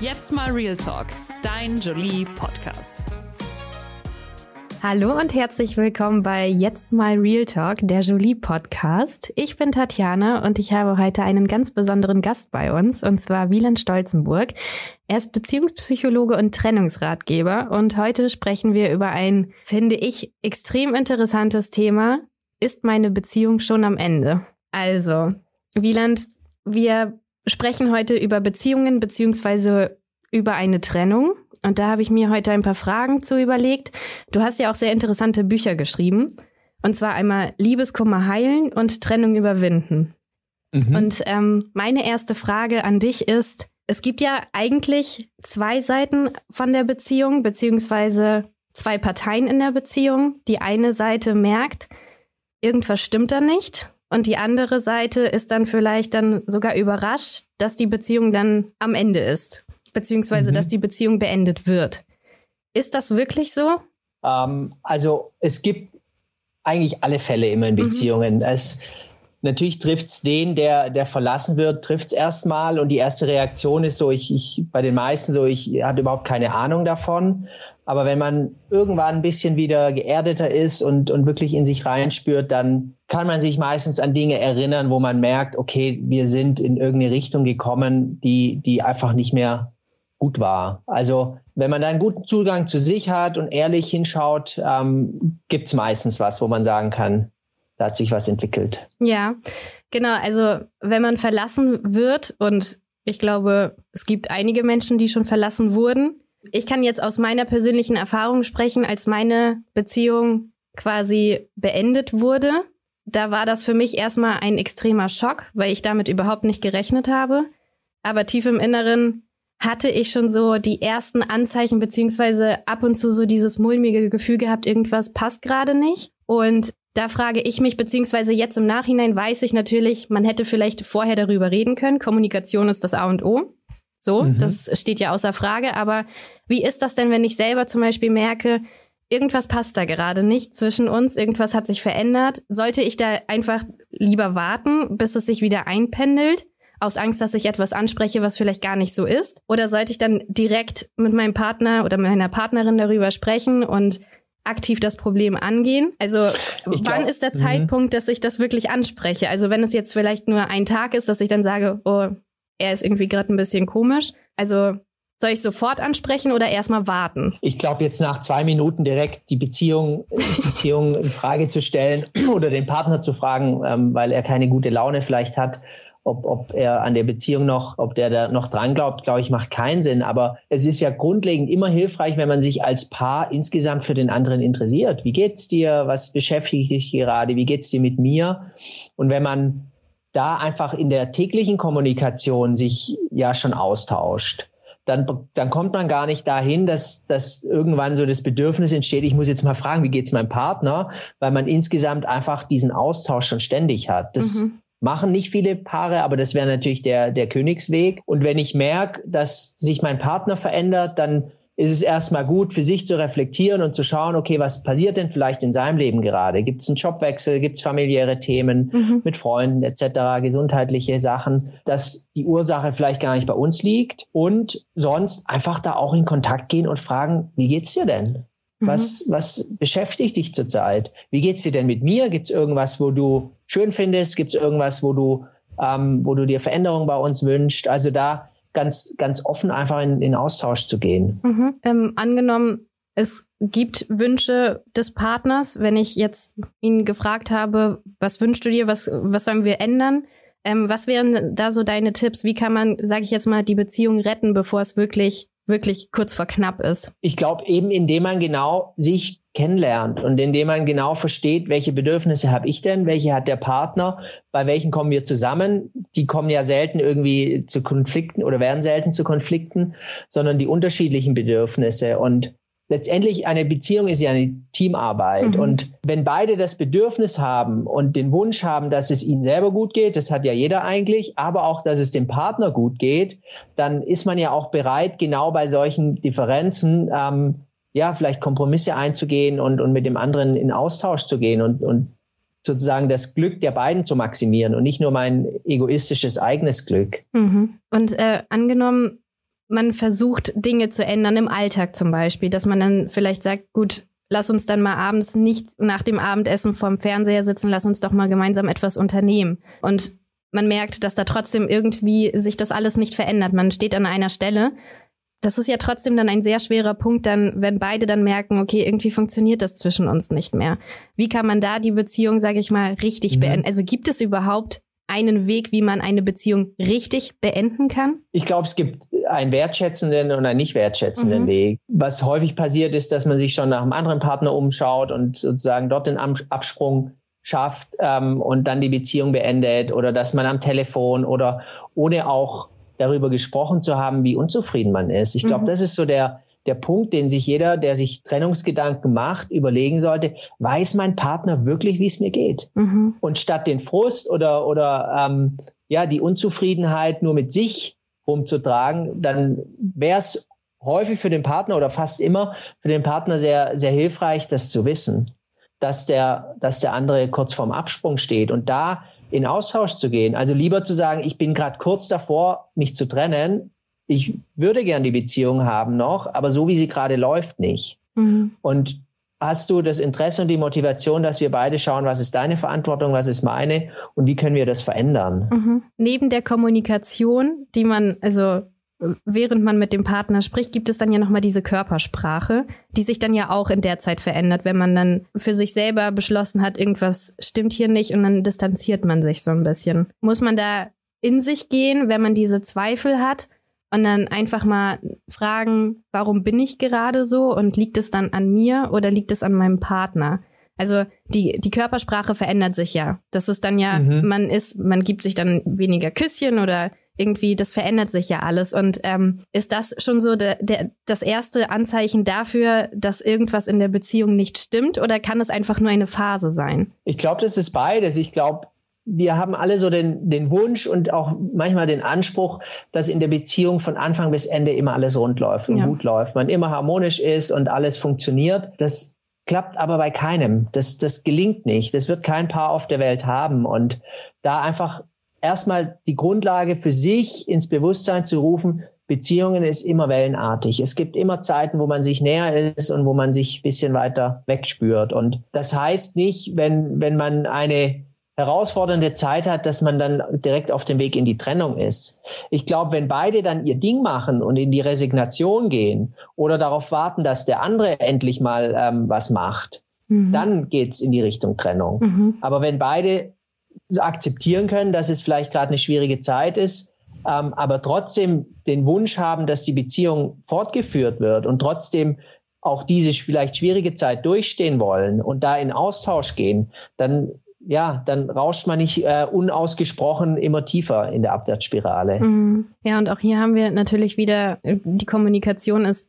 Jetzt mal Real Talk, dein Jolie Podcast. Hallo und herzlich willkommen bei Jetzt mal Real Talk, der Jolie Podcast. Ich bin Tatjana und ich habe heute einen ganz besonderen Gast bei uns und zwar Wieland Stolzenburg. Er ist Beziehungspsychologe und Trennungsratgeber und heute sprechen wir über ein, finde ich, extrem interessantes Thema. Ist meine Beziehung schon am Ende? Also, Wieland, wir sprechen heute über Beziehungen beziehungsweise über eine Trennung. Und da habe ich mir heute ein paar Fragen zu überlegt. Du hast ja auch sehr interessante Bücher geschrieben. Und zwar einmal Liebeskummer heilen und Trennung überwinden. Mhm. Und ähm, meine erste Frage an dich ist, es gibt ja eigentlich zwei Seiten von der Beziehung, beziehungsweise zwei Parteien in der Beziehung. Die eine Seite merkt, irgendwas stimmt da nicht. Und die andere Seite ist dann vielleicht dann sogar überrascht, dass die Beziehung dann am Ende ist beziehungsweise mhm. dass die Beziehung beendet wird. Ist das wirklich so? Ähm, also es gibt eigentlich alle Fälle immer in mhm. Beziehungen. Mhm. Es, natürlich trifft es den, der, der verlassen wird, trifft es erstmal und die erste Reaktion ist so, ich, ich bei den meisten so, ich hatte überhaupt keine Ahnung davon. Aber wenn man irgendwann ein bisschen wieder geerdeter ist und, und wirklich in sich reinspürt, dann kann man sich meistens an Dinge erinnern, wo man merkt, okay, wir sind in irgendeine Richtung gekommen, die, die einfach nicht mehr gut war. Also wenn man da einen guten Zugang zu sich hat und ehrlich hinschaut, ähm, gibt es meistens was, wo man sagen kann, da hat sich was entwickelt. Ja, genau. Also wenn man verlassen wird und ich glaube, es gibt einige Menschen, die schon verlassen wurden. Ich kann jetzt aus meiner persönlichen Erfahrung sprechen, als meine Beziehung quasi beendet wurde. Da war das für mich erstmal ein extremer Schock, weil ich damit überhaupt nicht gerechnet habe. Aber tief im Inneren hatte ich schon so die ersten Anzeichen beziehungsweise ab und zu so dieses mulmige Gefühl gehabt, irgendwas passt gerade nicht. Und da frage ich mich, beziehungsweise jetzt im Nachhinein weiß ich natürlich, man hätte vielleicht vorher darüber reden können. Kommunikation ist das A und O. So, mhm. das steht ja außer Frage. Aber wie ist das denn, wenn ich selber zum Beispiel merke, irgendwas passt da gerade nicht zwischen uns, irgendwas hat sich verändert? Sollte ich da einfach lieber warten, bis es sich wieder einpendelt? aus Angst, dass ich etwas anspreche, was vielleicht gar nicht so ist? Oder sollte ich dann direkt mit meinem Partner oder meiner Partnerin darüber sprechen und aktiv das Problem angehen? Also ich wann ist der mhm. Zeitpunkt, dass ich das wirklich anspreche? Also wenn es jetzt vielleicht nur ein Tag ist, dass ich dann sage, oh, er ist irgendwie gerade ein bisschen komisch. Also soll ich sofort ansprechen oder erstmal warten? Ich glaube, jetzt nach zwei Minuten direkt die Beziehung, Beziehung in Frage zu stellen oder den Partner zu fragen, ähm, weil er keine gute Laune vielleicht hat ob, ob er an der Beziehung noch, ob der da noch dran glaubt, glaube ich, macht keinen Sinn. Aber es ist ja grundlegend immer hilfreich, wenn man sich als Paar insgesamt für den anderen interessiert. Wie geht's dir? Was beschäftigt dich gerade? Wie geht's dir mit mir? Und wenn man da einfach in der täglichen Kommunikation sich ja schon austauscht, dann, dann kommt man gar nicht dahin, dass, dass irgendwann so das Bedürfnis entsteht, ich muss jetzt mal fragen, wie geht's meinem Partner, weil man insgesamt einfach diesen Austausch schon ständig hat. Das mhm machen nicht viele Paare, aber das wäre natürlich der, der Königsweg. Und wenn ich merke, dass sich mein Partner verändert, dann ist es erstmal gut, für sich zu reflektieren und zu schauen, okay, was passiert denn vielleicht in seinem Leben gerade? Gibt es einen Jobwechsel? Gibt es familiäre Themen mhm. mit Freunden etc., gesundheitliche Sachen, dass die Ursache vielleicht gar nicht bei uns liegt? Und sonst einfach da auch in Kontakt gehen und fragen, wie geht's dir denn? Was, mhm. was beschäftigt dich zurzeit? Wie geht's dir denn mit mir? Gibt es irgendwas, wo du schön findest? Gibt es irgendwas, wo du, ähm, wo du dir Veränderungen bei uns wünschst? Also da ganz, ganz offen einfach in, in Austausch zu gehen. Mhm. Ähm, angenommen, es gibt Wünsche des Partners, wenn ich jetzt ihn gefragt habe, was wünschst du dir, was, was sollen wir ändern? Ähm, was wären da so deine Tipps? Wie kann man, sage ich jetzt mal, die Beziehung retten, bevor es wirklich wirklich kurz vor knapp ist? Ich glaube eben, indem man genau sich kennenlernt und indem man genau versteht, welche Bedürfnisse habe ich denn, welche hat der Partner, bei welchen kommen wir zusammen. Die kommen ja selten irgendwie zu Konflikten oder werden selten zu Konflikten, sondern die unterschiedlichen Bedürfnisse. Und letztendlich eine Beziehung ist ja eine Teamarbeit. Mhm. Und wenn beide das Bedürfnis haben und den Wunsch haben, dass es ihnen selber gut geht, das hat ja jeder eigentlich, aber auch, dass es dem Partner gut geht, dann ist man ja auch bereit, genau bei solchen Differenzen ähm, ja vielleicht Kompromisse einzugehen und, und mit dem anderen in Austausch zu gehen und, und sozusagen das Glück der beiden zu maximieren und nicht nur mein egoistisches eigenes Glück. Mhm. Und äh, angenommen, man versucht, Dinge zu ändern im Alltag zum Beispiel, dass man dann vielleicht sagt, gut, lass uns dann mal abends nicht nach dem Abendessen vorm Fernseher sitzen, lass uns doch mal gemeinsam etwas unternehmen. Und man merkt, dass da trotzdem irgendwie sich das alles nicht verändert. Man steht an einer Stelle. Das ist ja trotzdem dann ein sehr schwerer Punkt, dann, wenn beide dann merken, okay, irgendwie funktioniert das zwischen uns nicht mehr. Wie kann man da die Beziehung, sage ich mal, richtig mhm. beenden? Also gibt es überhaupt einen Weg, wie man eine Beziehung richtig beenden kann? Ich glaube, es gibt einen wertschätzenden und einen nicht wertschätzenden mhm. Weg. Was häufig passiert ist, dass man sich schon nach einem anderen Partner umschaut und sozusagen dort den Absprung schafft ähm, und dann die Beziehung beendet oder dass man am Telefon oder ohne auch darüber gesprochen zu haben, wie unzufrieden man ist. Ich glaube, mhm. das ist so der, der Punkt, den sich jeder, der sich Trennungsgedanken macht, überlegen sollte, weiß mein Partner wirklich, wie es mir geht? Mhm. Und statt den Frust oder, oder ähm, ja, die Unzufriedenheit nur mit sich rumzutragen, dann wäre es häufig für den Partner oder fast immer für den Partner sehr, sehr hilfreich, das zu wissen, dass der, dass der andere kurz vorm Absprung steht und da in Austausch zu gehen. Also lieber zu sagen, ich bin gerade kurz davor, mich zu trennen, ich würde gern die Beziehung haben noch, aber so wie sie gerade läuft, nicht. Mhm. Und hast du das Interesse und die Motivation, dass wir beide schauen, was ist deine Verantwortung, was ist meine und wie können wir das verändern? Mhm. Neben der Kommunikation, die man, also während man mit dem Partner spricht, gibt es dann ja nochmal diese Körpersprache, die sich dann ja auch in der Zeit verändert, wenn man dann für sich selber beschlossen hat, irgendwas stimmt hier nicht und dann distanziert man sich so ein bisschen. Muss man da in sich gehen, wenn man diese Zweifel hat? Und dann einfach mal fragen, warum bin ich gerade so und liegt es dann an mir oder liegt es an meinem Partner? Also die, die Körpersprache verändert sich ja. Das ist dann ja, mhm. man ist, man gibt sich dann weniger Küsschen oder irgendwie, das verändert sich ja alles. Und ähm, ist das schon so der, der, das erste Anzeichen dafür, dass irgendwas in der Beziehung nicht stimmt oder kann es einfach nur eine Phase sein? Ich glaube, das ist beides. Ich glaube, wir haben alle so den, den Wunsch und auch manchmal den Anspruch, dass in der Beziehung von Anfang bis Ende immer alles rund läuft und ja. gut läuft, man immer harmonisch ist und alles funktioniert. Das klappt aber bei keinem. Das, das gelingt nicht. Das wird kein Paar auf der Welt haben. Und da einfach erstmal die Grundlage für sich ins Bewusstsein zu rufen, Beziehungen ist immer wellenartig. Es gibt immer Zeiten, wo man sich näher ist und wo man sich ein bisschen weiter wegspürt. Und das heißt nicht, wenn, wenn man eine herausfordernde Zeit hat, dass man dann direkt auf dem Weg in die Trennung ist. Ich glaube, wenn beide dann ihr Ding machen und in die Resignation gehen oder darauf warten, dass der andere endlich mal ähm, was macht, mhm. dann geht's in die Richtung Trennung. Mhm. Aber wenn beide akzeptieren können, dass es vielleicht gerade eine schwierige Zeit ist, ähm, aber trotzdem den Wunsch haben, dass die Beziehung fortgeführt wird und trotzdem auch diese vielleicht schwierige Zeit durchstehen wollen und da in Austausch gehen, dann ja, dann rauscht man nicht äh, unausgesprochen immer tiefer in der Abwärtsspirale. Mhm. Ja, und auch hier haben wir natürlich wieder, die Kommunikation ist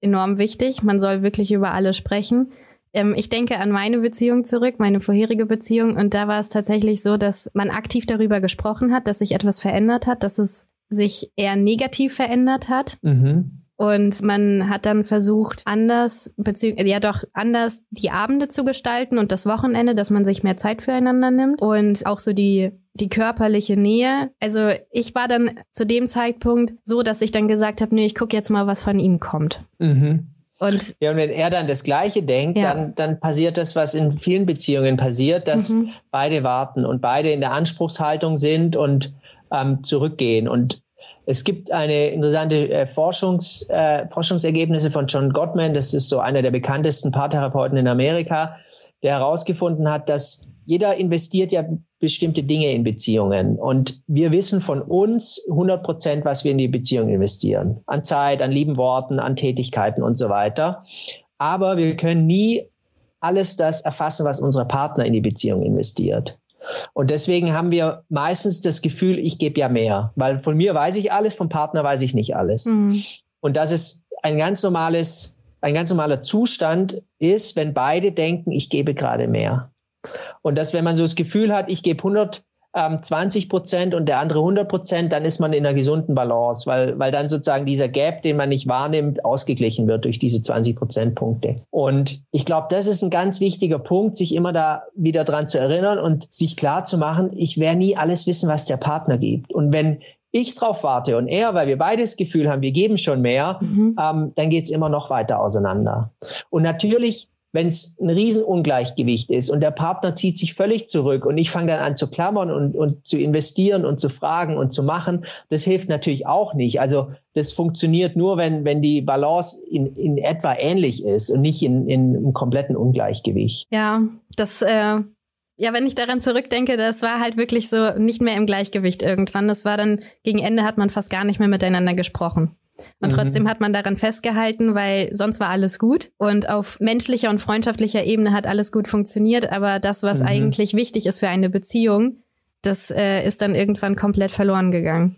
enorm wichtig. Man soll wirklich über alles sprechen. Ähm, ich denke an meine Beziehung zurück, meine vorherige Beziehung, und da war es tatsächlich so, dass man aktiv darüber gesprochen hat, dass sich etwas verändert hat, dass es sich eher negativ verändert hat. Mhm. Und man hat dann versucht, anders, beziehungsweise ja doch anders die Abende zu gestalten und das Wochenende, dass man sich mehr Zeit füreinander nimmt und auch so die die körperliche Nähe. Also ich war dann zu dem Zeitpunkt so, dass ich dann gesagt habe, nee, ich gucke jetzt mal, was von ihm kommt. Mhm. Und, ja, und wenn er dann das Gleiche denkt, ja. dann, dann passiert das, was in vielen Beziehungen passiert, dass mhm. beide warten und beide in der Anspruchshaltung sind und ähm, zurückgehen. Und es gibt eine interessante äh, Forschungs, äh, Forschungsergebnisse von John Gottman, das ist so einer der bekanntesten Paartherapeuten in Amerika, der herausgefunden hat, dass jeder investiert ja bestimmte Dinge in Beziehungen. Und wir wissen von uns 100 Prozent, was wir in die Beziehung investieren. An Zeit, an lieben Worten, an Tätigkeiten und so weiter. Aber wir können nie alles das erfassen, was unser Partner in die Beziehung investiert. Und deswegen haben wir meistens das Gefühl, ich gebe ja mehr, weil von mir weiß ich alles, vom Partner weiß ich nicht alles. Mhm. Und das ist ein ganz normales, ein ganz normaler Zustand ist, wenn beide denken, ich gebe gerade mehr. Und dass, wenn man so das Gefühl hat, ich gebe 100 ähm, 20 Prozent und der andere 100 Prozent, dann ist man in einer gesunden Balance, weil, weil dann sozusagen dieser Gap, den man nicht wahrnimmt, ausgeglichen wird durch diese 20 Prozentpunkte. Und ich glaube, das ist ein ganz wichtiger Punkt, sich immer da wieder dran zu erinnern und sich klar zu machen, ich werde nie alles wissen, was der Partner gibt. Und wenn ich drauf warte und er, weil wir beide das Gefühl haben, wir geben schon mehr, mhm. ähm, dann geht's immer noch weiter auseinander. Und natürlich wenn es ein Riesenungleichgewicht ist und der Partner zieht sich völlig zurück und ich fange dann an zu klammern und, und zu investieren und zu fragen und zu machen, das hilft natürlich auch nicht. Also das funktioniert nur, wenn, wenn die Balance in, in etwa ähnlich ist und nicht in, in einem kompletten Ungleichgewicht. Ja, das äh ja, wenn ich daran zurückdenke, das war halt wirklich so nicht mehr im Gleichgewicht irgendwann. Das war dann, gegen Ende hat man fast gar nicht mehr miteinander gesprochen. Und mhm. trotzdem hat man daran festgehalten, weil sonst war alles gut. Und auf menschlicher und freundschaftlicher Ebene hat alles gut funktioniert. Aber das, was mhm. eigentlich wichtig ist für eine Beziehung, das äh, ist dann irgendwann komplett verloren gegangen.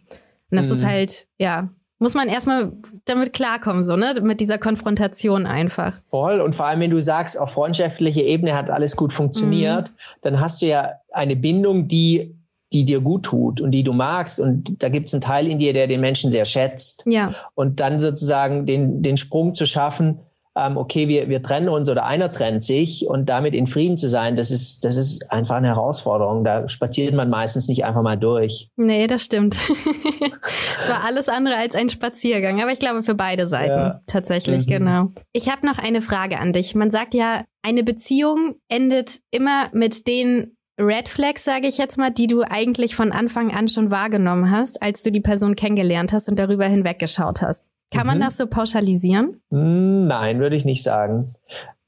Und das mhm. ist halt, ja, muss man erstmal damit klarkommen, so, ne? Mit dieser Konfrontation einfach. Voll. Und vor allem, wenn du sagst, auf freundschaftlicher Ebene hat alles gut funktioniert, mhm. dann hast du ja eine Bindung, die die dir gut tut und die du magst. Und da gibt es einen Teil in dir, der den Menschen sehr schätzt. Ja. Und dann sozusagen den, den Sprung zu schaffen, ähm, okay, wir, wir trennen uns oder einer trennt sich und damit in Frieden zu sein, das ist, das ist einfach eine Herausforderung. Da spaziert man meistens nicht einfach mal durch. Nee, das stimmt. es war alles andere als ein Spaziergang, aber ich glaube für beide Seiten ja. tatsächlich, mhm. genau. Ich habe noch eine Frage an dich. Man sagt ja, eine Beziehung endet immer mit den Red Flags, sage ich jetzt mal, die du eigentlich von Anfang an schon wahrgenommen hast, als du die Person kennengelernt hast und darüber hinweggeschaut hast. Kann mhm. man das so pauschalisieren? Nein, würde ich nicht sagen.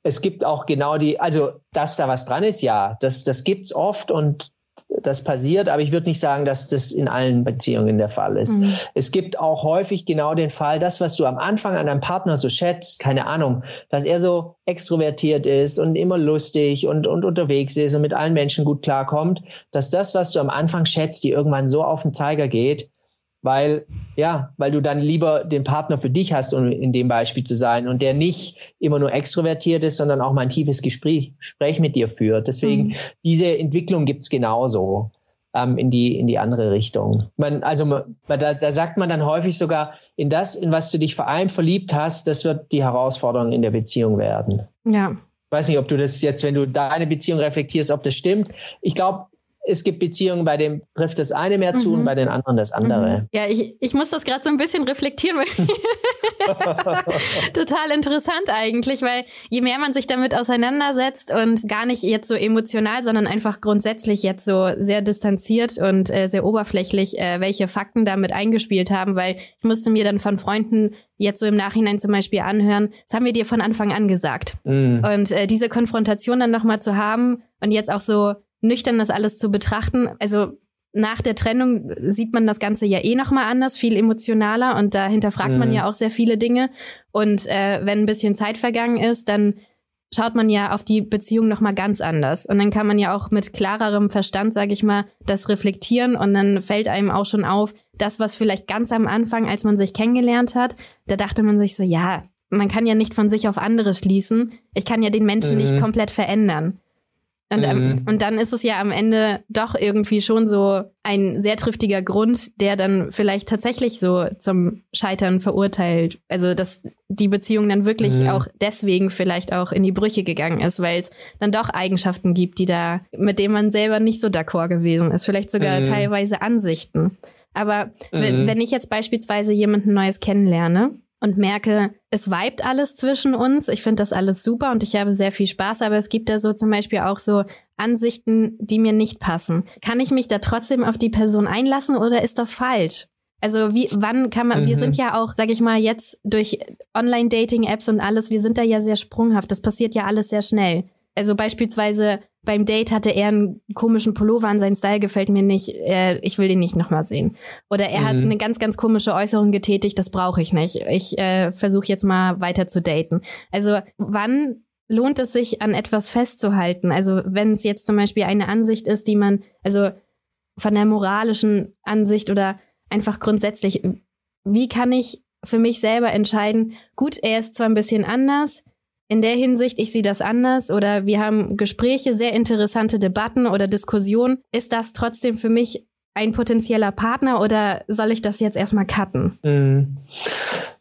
Es gibt auch genau die, also dass da was dran ist, ja, das, das gibt's oft und das passiert, aber ich würde nicht sagen, dass das in allen Beziehungen der Fall ist. Mhm. Es gibt auch häufig genau den Fall, das, was du am Anfang an deinem Partner so schätzt, keine Ahnung, dass er so extrovertiert ist und immer lustig und, und unterwegs ist und mit allen Menschen gut klarkommt, dass das, was du am Anfang schätzt, die irgendwann so auf den Zeiger geht, weil ja, weil du dann lieber den Partner für dich hast, um in dem Beispiel zu sein und der nicht immer nur extrovertiert ist, sondern auch mal ein tiefes Gespräch, Gespräch mit dir führt. Deswegen mhm. diese Entwicklung gibt's genauso ähm, in die in die andere Richtung. Man, also man, da, da sagt man dann häufig sogar in das, in was du dich vor allem verliebt hast, das wird die Herausforderung in der Beziehung werden. Ja. Ich weiß nicht, ob du das jetzt, wenn du deine Beziehung reflektierst, ob das stimmt. Ich glaube, es gibt Beziehungen, bei dem trifft das eine mehr zu mhm. und bei den anderen das andere. Mhm. Ja, ich, ich muss das gerade so ein bisschen reflektieren, total interessant eigentlich, weil je mehr man sich damit auseinandersetzt und gar nicht jetzt so emotional, sondern einfach grundsätzlich jetzt so sehr distanziert und äh, sehr oberflächlich, äh, welche Fakten damit eingespielt haben, weil ich musste mir dann von Freunden jetzt so im Nachhinein zum Beispiel anhören, das haben wir dir von Anfang an gesagt. Mm. Und äh, diese Konfrontation dann nochmal zu haben und jetzt auch so nüchtern das alles zu betrachten. Also nach der Trennung sieht man das Ganze ja eh nochmal anders, viel emotionaler und da hinterfragt mhm. man ja auch sehr viele Dinge. Und äh, wenn ein bisschen Zeit vergangen ist, dann schaut man ja auf die Beziehung nochmal ganz anders. Und dann kann man ja auch mit klarerem Verstand, sage ich mal, das reflektieren und dann fällt einem auch schon auf, das, was vielleicht ganz am Anfang, als man sich kennengelernt hat, da dachte man sich so, ja, man kann ja nicht von sich auf andere schließen. Ich kann ja den Menschen mhm. nicht komplett verändern. Und, mhm. und dann ist es ja am Ende doch irgendwie schon so ein sehr triftiger Grund, der dann vielleicht tatsächlich so zum Scheitern verurteilt. Also, dass die Beziehung dann wirklich mhm. auch deswegen vielleicht auch in die Brüche gegangen ist, weil es dann doch Eigenschaften gibt, die da, mit denen man selber nicht so d'accord gewesen ist. Vielleicht sogar mhm. teilweise Ansichten. Aber wenn, mhm. wenn ich jetzt beispielsweise jemanden Neues kennenlerne, und merke, es vibet alles zwischen uns. Ich finde das alles super und ich habe sehr viel Spaß, aber es gibt da so zum Beispiel auch so Ansichten, die mir nicht passen. Kann ich mich da trotzdem auf die Person einlassen oder ist das falsch? Also wie, wann kann man, mhm. wir sind ja auch, sag ich mal, jetzt durch Online-Dating-Apps und alles, wir sind da ja sehr sprunghaft. Das passiert ja alles sehr schnell. Also beispielsweise beim Date hatte er einen komischen Pullover an, sein Style gefällt mir nicht, äh, ich will den nicht nochmal sehen. Oder er mhm. hat eine ganz, ganz komische Äußerung getätigt, das brauche ich nicht. Ich äh, versuche jetzt mal weiter zu daten. Also wann lohnt es sich, an etwas festzuhalten? Also wenn es jetzt zum Beispiel eine Ansicht ist, die man, also von der moralischen Ansicht oder einfach grundsätzlich, wie kann ich für mich selber entscheiden, gut, er ist zwar ein bisschen anders, in der Hinsicht, ich sehe das anders oder wir haben Gespräche, sehr interessante Debatten oder Diskussionen. Ist das trotzdem für mich ein potenzieller Partner oder soll ich das jetzt erstmal cutten? Mhm.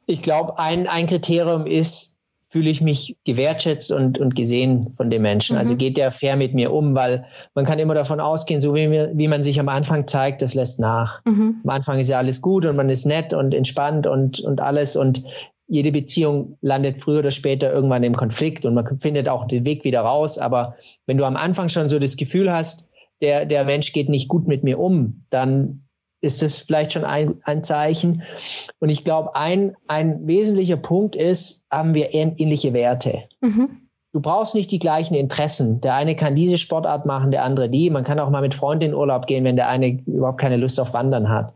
Ich glaube, ein, ein Kriterium ist fühle ich mich gewertschätzt und, und gesehen von dem Menschen. Also mhm. Also geht der fair mit mir um, weil man kann immer davon ausgehen, so wie, mir, wie man sich am Anfang zeigt, das lässt nach. Mhm. Am Anfang ist ja alles gut und man ist nett und entspannt und, und alles und jede Beziehung landet früher oder später irgendwann im Konflikt und man findet auch den Weg wieder raus. Aber wenn du am Anfang schon so das Gefühl hast, der, der Mensch geht nicht gut mit mir um, dann ist das vielleicht schon ein, ein Zeichen. Und ich glaube, ein, ein wesentlicher Punkt ist, haben wir ähnliche Werte. Mhm. Du brauchst nicht die gleichen Interessen. Der eine kann diese Sportart machen, der andere die. Man kann auch mal mit Freunden in Urlaub gehen, wenn der eine überhaupt keine Lust auf Wandern hat.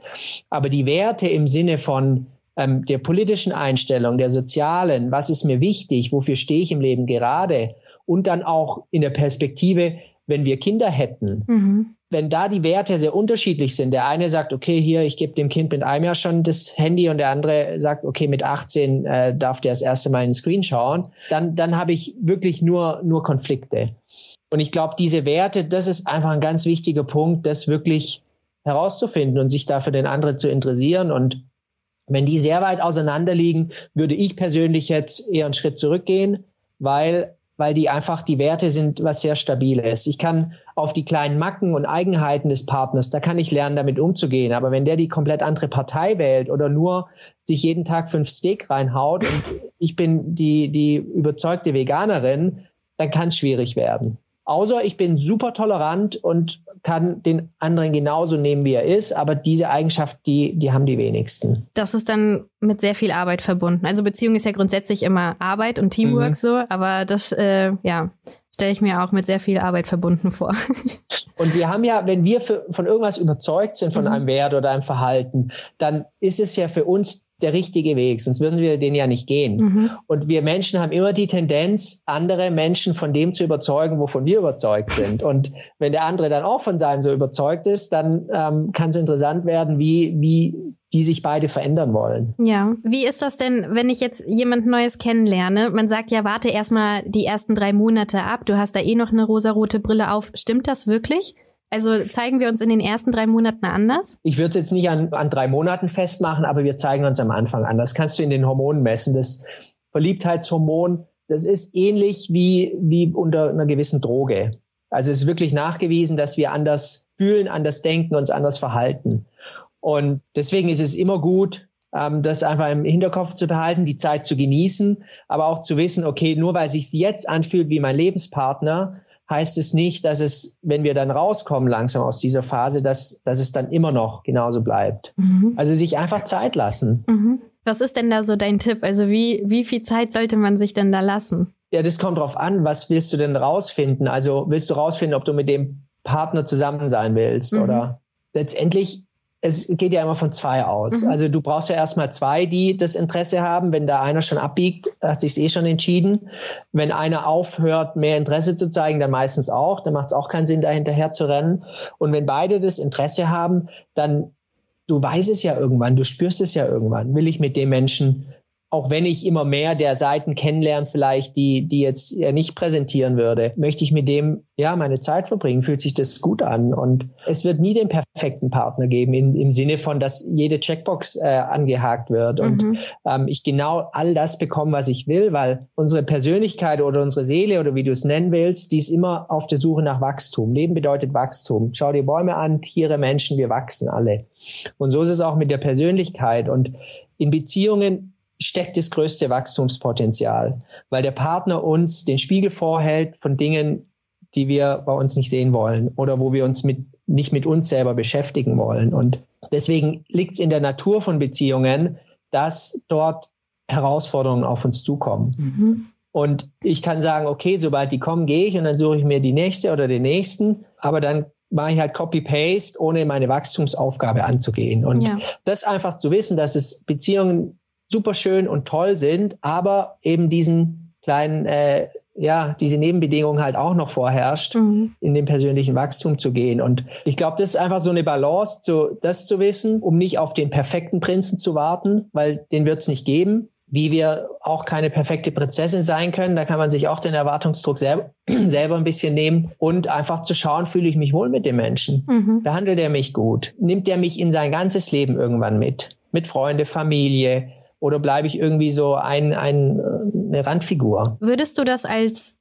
Aber die Werte im Sinne von ähm, der politischen Einstellung, der sozialen, was ist mir wichtig, wofür stehe ich im Leben gerade und dann auch in der Perspektive, wenn wir Kinder hätten. Mhm wenn da die Werte sehr unterschiedlich sind, der eine sagt, okay, hier, ich gebe dem Kind mit einem Jahr schon das Handy und der andere sagt, okay, mit 18 äh, darf der das erste Mal in den Screen schauen, dann, dann habe ich wirklich nur, nur Konflikte. Und ich glaube, diese Werte, das ist einfach ein ganz wichtiger Punkt, das wirklich herauszufinden und sich dafür den anderen zu interessieren. Und wenn die sehr weit auseinander liegen, würde ich persönlich jetzt eher einen Schritt zurückgehen, weil weil die einfach die Werte sind, was sehr stabiles. Ich kann auf die kleinen Macken und Eigenheiten des Partners, da kann ich lernen, damit umzugehen. Aber wenn der die komplett andere Partei wählt oder nur sich jeden Tag fünf Steak reinhaut und ich bin die, die überzeugte Veganerin, dann kann es schwierig werden. Außer ich bin super tolerant und kann den anderen genauso nehmen, wie er ist. Aber diese Eigenschaft, die, die haben die wenigsten. Das ist dann mit sehr viel Arbeit verbunden. Also Beziehung ist ja grundsätzlich immer Arbeit und Teamwork mhm. so, aber das, äh, ja, stelle ich mir auch mit sehr viel Arbeit verbunden vor. Und wir haben ja, wenn wir für, von irgendwas überzeugt sind, von mhm. einem Wert oder einem Verhalten, dann ist es ja für uns der richtige Weg, sonst würden wir den ja nicht gehen. Mhm. Und wir Menschen haben immer die Tendenz, andere Menschen von dem zu überzeugen, wovon wir überzeugt sind. Und wenn der andere dann auch von seinem so überzeugt ist, dann ähm, kann es interessant werden, wie, wie die sich beide verändern wollen. Ja. Wie ist das denn, wenn ich jetzt jemand Neues kennenlerne? Man sagt ja, warte erstmal die ersten drei Monate ab. Du hast da eh noch eine rosarote Brille auf. Stimmt das wirklich? Also zeigen wir uns in den ersten drei Monaten anders? Ich würde es jetzt nicht an, an drei Monaten festmachen, aber wir zeigen uns am Anfang an. Das kannst du in den Hormonen messen. Das Verliebtheitshormon, das ist ähnlich wie, wie unter einer gewissen Droge. Also es ist wirklich nachgewiesen, dass wir anders fühlen, anders denken, uns anders verhalten. Und deswegen ist es immer gut, ähm, das einfach im Hinterkopf zu behalten, die Zeit zu genießen, aber auch zu wissen, okay, nur weil sich jetzt anfühlt wie mein Lebenspartner, heißt es nicht, dass es, wenn wir dann rauskommen langsam aus dieser Phase, dass, dass es dann immer noch genauso bleibt. Mhm. Also sich einfach Zeit lassen. Mhm. Was ist denn da so dein Tipp? Also wie, wie viel Zeit sollte man sich denn da lassen? Ja, das kommt drauf an. Was willst du denn rausfinden? Also willst du rausfinden, ob du mit dem Partner zusammen sein willst mhm. oder letztendlich es geht ja immer von zwei aus. Mhm. Also du brauchst ja erstmal zwei, die das Interesse haben. Wenn da einer schon abbiegt, hat sich eh schon entschieden. Wenn einer aufhört, mehr Interesse zu zeigen, dann meistens auch. Dann macht es auch keinen Sinn, da hinterher zu rennen. Und wenn beide das Interesse haben, dann du weißt es ja irgendwann, du spürst es ja irgendwann. Will ich mit dem Menschen auch wenn ich immer mehr der Seiten kennenlerne, vielleicht, die, die jetzt nicht präsentieren würde, möchte ich mit dem ja meine Zeit verbringen, fühlt sich das gut an. Und es wird nie den perfekten Partner geben, in, im Sinne von, dass jede Checkbox äh, angehakt wird und mhm. ähm, ich genau all das bekomme, was ich will, weil unsere Persönlichkeit oder unsere Seele oder wie du es nennen willst, die ist immer auf der Suche nach Wachstum. Leben bedeutet Wachstum. Schau dir Bäume an, Tiere, Menschen, wir wachsen alle. Und so ist es auch mit der Persönlichkeit. Und in Beziehungen steckt das größte Wachstumspotenzial, weil der Partner uns den Spiegel vorhält von Dingen, die wir bei uns nicht sehen wollen oder wo wir uns mit, nicht mit uns selber beschäftigen wollen. Und deswegen liegt es in der Natur von Beziehungen, dass dort Herausforderungen auf uns zukommen. Mhm. Und ich kann sagen, okay, sobald die kommen, gehe ich und dann suche ich mir die nächste oder den nächsten. Aber dann mache ich halt Copy-Paste, ohne meine Wachstumsaufgabe anzugehen. Und ja. das einfach zu wissen, dass es Beziehungen super schön und toll sind, aber eben diesen kleinen, äh, ja, diese Nebenbedingungen halt auch noch vorherrscht, mhm. in den persönlichen Wachstum zu gehen. Und ich glaube, das ist einfach so eine Balance, zu, das zu wissen, um nicht auf den perfekten Prinzen zu warten, weil den wird es nicht geben. Wie wir auch keine perfekte Prinzessin sein können, da kann man sich auch den Erwartungsdruck selber, selber ein bisschen nehmen und einfach zu schauen, fühle ich mich wohl mit dem Menschen? Mhm. Behandelt er mich gut? Nimmt er mich in sein ganzes Leben irgendwann mit? Mit Freunde, Familie, oder bleibe ich irgendwie so ein, ein, eine Randfigur? Würdest du das als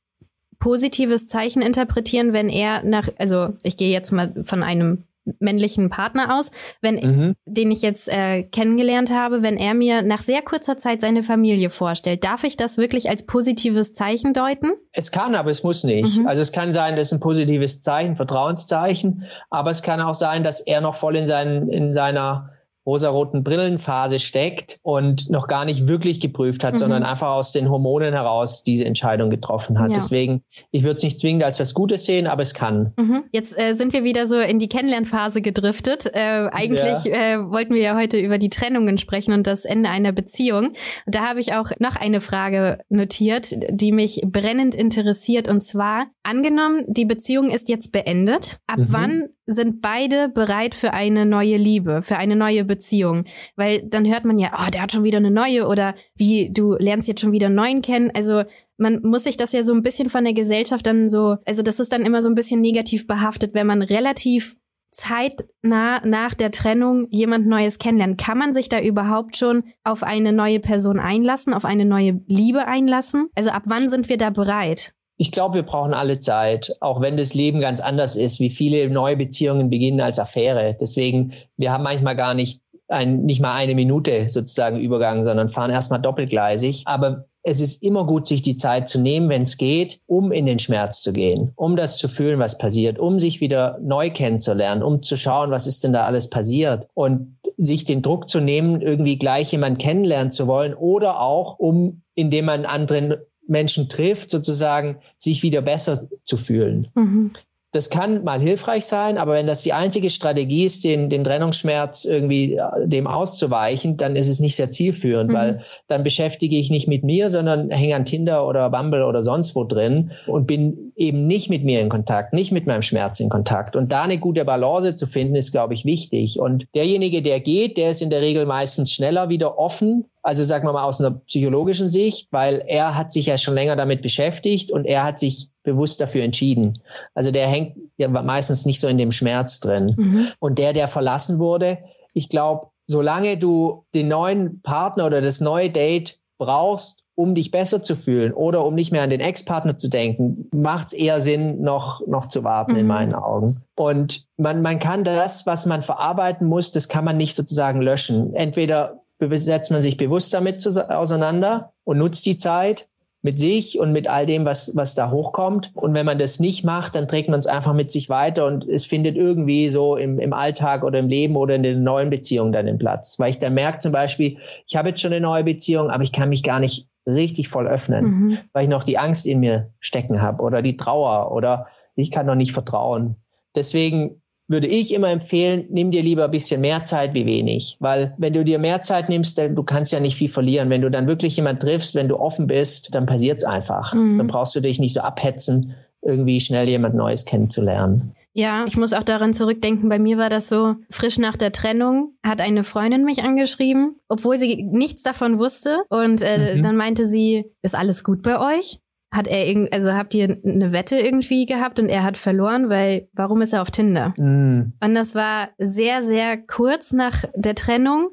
positives Zeichen interpretieren, wenn er nach, also ich gehe jetzt mal von einem männlichen Partner aus, wenn mhm. den ich jetzt äh, kennengelernt habe, wenn er mir nach sehr kurzer Zeit seine Familie vorstellt, darf ich das wirklich als positives Zeichen deuten? Es kann, aber es muss nicht. Mhm. Also es kann sein, das ist ein positives Zeichen, Vertrauenszeichen, aber es kann auch sein, dass er noch voll in, seinen, in seiner rosaroten Brillenphase steckt und noch gar nicht wirklich geprüft hat, mhm. sondern einfach aus den Hormonen heraus diese Entscheidung getroffen hat. Ja. Deswegen, ich würde es nicht zwingend als was Gutes sehen, aber es kann. Mhm. Jetzt äh, sind wir wieder so in die Kennenlernphase gedriftet. Äh, eigentlich ja. äh, wollten wir ja heute über die Trennungen sprechen und das Ende einer Beziehung. Da habe ich auch noch eine Frage notiert, die mich brennend interessiert. Und zwar, angenommen, die Beziehung ist jetzt beendet. Ab mhm. wann sind beide bereit für eine neue Liebe, für eine neue Beziehung. Weil dann hört man ja, oh, der hat schon wieder eine neue oder wie, du lernst jetzt schon wieder einen neuen kennen. Also man muss sich das ja so ein bisschen von der Gesellschaft dann so, also das ist dann immer so ein bisschen negativ behaftet, wenn man relativ zeitnah nach der Trennung jemand Neues kennenlernt. Kann man sich da überhaupt schon auf eine neue Person einlassen, auf eine neue Liebe einlassen? Also ab wann sind wir da bereit? Ich glaube, wir brauchen alle Zeit, auch wenn das Leben ganz anders ist, wie viele neue Beziehungen beginnen als Affäre. Deswegen, wir haben manchmal gar nicht ein, nicht mal eine Minute sozusagen Übergang, sondern fahren erstmal doppelgleisig. Aber es ist immer gut, sich die Zeit zu nehmen, wenn es geht, um in den Schmerz zu gehen, um das zu fühlen, was passiert, um sich wieder neu kennenzulernen, um zu schauen, was ist denn da alles passiert und sich den Druck zu nehmen, irgendwie gleich jemand kennenlernen zu wollen oder auch, um indem man anderen Menschen trifft, sozusagen sich wieder besser zu fühlen. Mhm. Das kann mal hilfreich sein, aber wenn das die einzige Strategie ist, den, den Trennungsschmerz irgendwie äh, dem auszuweichen, dann ist es nicht sehr zielführend, mhm. weil dann beschäftige ich nicht mit mir, sondern hänge an Tinder oder Bumble oder sonst wo drin und bin eben nicht mit mir in Kontakt, nicht mit meinem Schmerz in Kontakt. Und da eine gute Balance zu finden, ist, glaube ich, wichtig. Und derjenige, der geht, der ist in der Regel meistens schneller wieder offen also sagen wir mal aus einer psychologischen Sicht, weil er hat sich ja schon länger damit beschäftigt und er hat sich bewusst dafür entschieden. Also der hängt ja meistens nicht so in dem Schmerz drin. Mhm. Und der, der verlassen wurde, ich glaube, solange du den neuen Partner oder das neue Date brauchst, um dich besser zu fühlen oder um nicht mehr an den Ex-Partner zu denken, macht es eher Sinn, noch, noch zu warten mhm. in meinen Augen. Und man, man kann das, was man verarbeiten muss, das kann man nicht sozusagen löschen. Entweder setzt man sich bewusst damit auseinander und nutzt die Zeit mit sich und mit all dem, was, was da hochkommt. Und wenn man das nicht macht, dann trägt man es einfach mit sich weiter und es findet irgendwie so im, im Alltag oder im Leben oder in den neuen Beziehungen dann den Platz. Weil ich dann merke zum Beispiel, ich habe jetzt schon eine neue Beziehung, aber ich kann mich gar nicht richtig voll öffnen, mhm. weil ich noch die Angst in mir stecken habe oder die Trauer oder ich kann noch nicht vertrauen. Deswegen würde ich immer empfehlen, nimm dir lieber ein bisschen mehr Zeit wie wenig. Weil wenn du dir mehr Zeit nimmst, dann, du kannst ja nicht viel verlieren. Wenn du dann wirklich jemand triffst, wenn du offen bist, dann passiert's einfach. Mhm. Dann brauchst du dich nicht so abhetzen, irgendwie schnell jemand Neues kennenzulernen. Ja, ich muss auch daran zurückdenken, bei mir war das so, frisch nach der Trennung hat eine Freundin mich angeschrieben, obwohl sie nichts davon wusste. Und äh, mhm. dann meinte sie, ist alles gut bei euch? Hat er irgend, also habt ihr eine Wette irgendwie gehabt und er hat verloren, weil warum ist er auf Tinder? Mm. Und das war sehr, sehr kurz nach der Trennung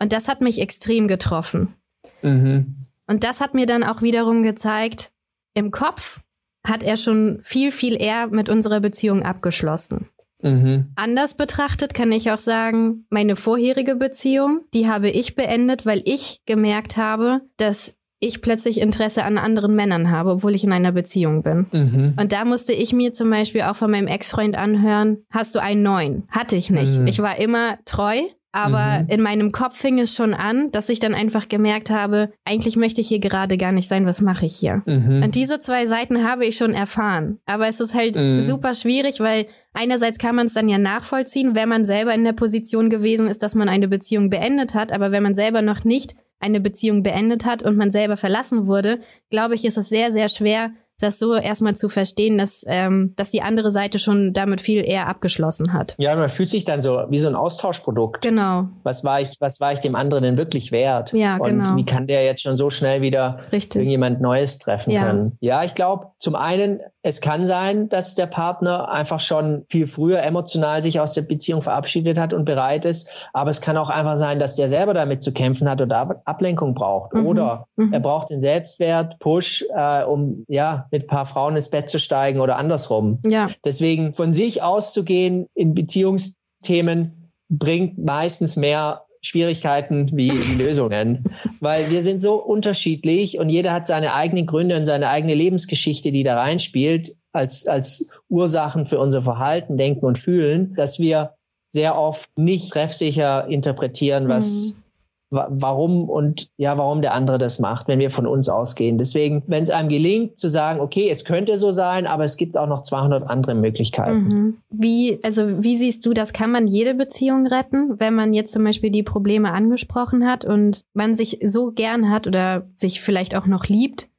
und das hat mich extrem getroffen. Mhm. Und das hat mir dann auch wiederum gezeigt, im Kopf hat er schon viel, viel eher mit unserer Beziehung abgeschlossen. Mhm. Anders betrachtet kann ich auch sagen, meine vorherige Beziehung, die habe ich beendet, weil ich gemerkt habe, dass ich plötzlich Interesse an anderen Männern habe, obwohl ich in einer Beziehung bin. Mhm. Und da musste ich mir zum Beispiel auch von meinem Ex-Freund anhören, hast du einen neuen? Hatte ich nicht. Mhm. Ich war immer treu, aber mhm. in meinem Kopf fing es schon an, dass ich dann einfach gemerkt habe, eigentlich möchte ich hier gerade gar nicht sein, was mache ich hier? Mhm. Und diese zwei Seiten habe ich schon erfahren. Aber es ist halt mhm. super schwierig, weil einerseits kann man es dann ja nachvollziehen, wenn man selber in der Position gewesen ist, dass man eine Beziehung beendet hat, aber wenn man selber noch nicht eine Beziehung beendet hat und man selber verlassen wurde, glaube ich, ist es sehr, sehr schwer, das so erstmal zu verstehen, dass, ähm, dass die andere Seite schon damit viel eher abgeschlossen hat. Ja, man fühlt sich dann so wie so ein Austauschprodukt. Genau. Was war ich, was war ich dem anderen denn wirklich wert? Ja, Und genau. wie kann der jetzt schon so schnell wieder Richtig. irgendjemand Neues treffen Ja. können? Ja, ich glaube, zum einen, es kann sein, dass der Partner einfach schon viel früher emotional sich aus der Beziehung verabschiedet hat und bereit ist. Aber es kann auch einfach sein, dass der selber damit zu kämpfen hat oder Ab- Ablenkung braucht. Mhm. Oder Mhm. er braucht den Selbstwert, Push, äh, um ja mit ein paar Frauen ins Bett zu steigen oder andersrum. Ja, Deswegen von sich auszugehen in Beziehungsthemen bringt meistens mehr Schwierigkeiten wie Lösungen, weil wir sind so unterschiedlich und jeder hat seine eigenen Gründe und seine eigene Lebensgeschichte, die da reinspielt, als, als Ursachen für unser Verhalten, Denken und Fühlen, dass wir sehr oft nicht treffsicher interpretieren, was, wa warum und ja, warum der andere das macht, wenn wir von uns ausgehen. Deswegen, wenn es einem gelingt zu sagen, okay, es könnte so sein, aber es gibt auch noch 200 andere Möglichkeiten. Mhm. Wie, also wie siehst du das? Kann man jede Beziehung retten, wenn man jetzt zum Beispiel die Probleme angesprochen hat und man sich so gern hat oder sich vielleicht auch noch liebt,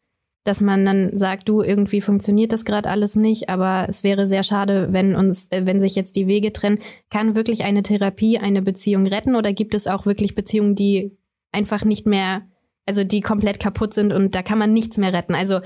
dass man dann sagt, du, irgendwie funktioniert das gerade alles nicht, aber es wäre sehr schade, wenn uns, äh, wenn sich jetzt die Wege trennen. Kann wirklich eine Therapie eine Beziehung retten oder gibt es auch wirklich Beziehungen, die einfach nicht mehr, also die komplett kaputt sind und da kann man nichts mehr retten? Also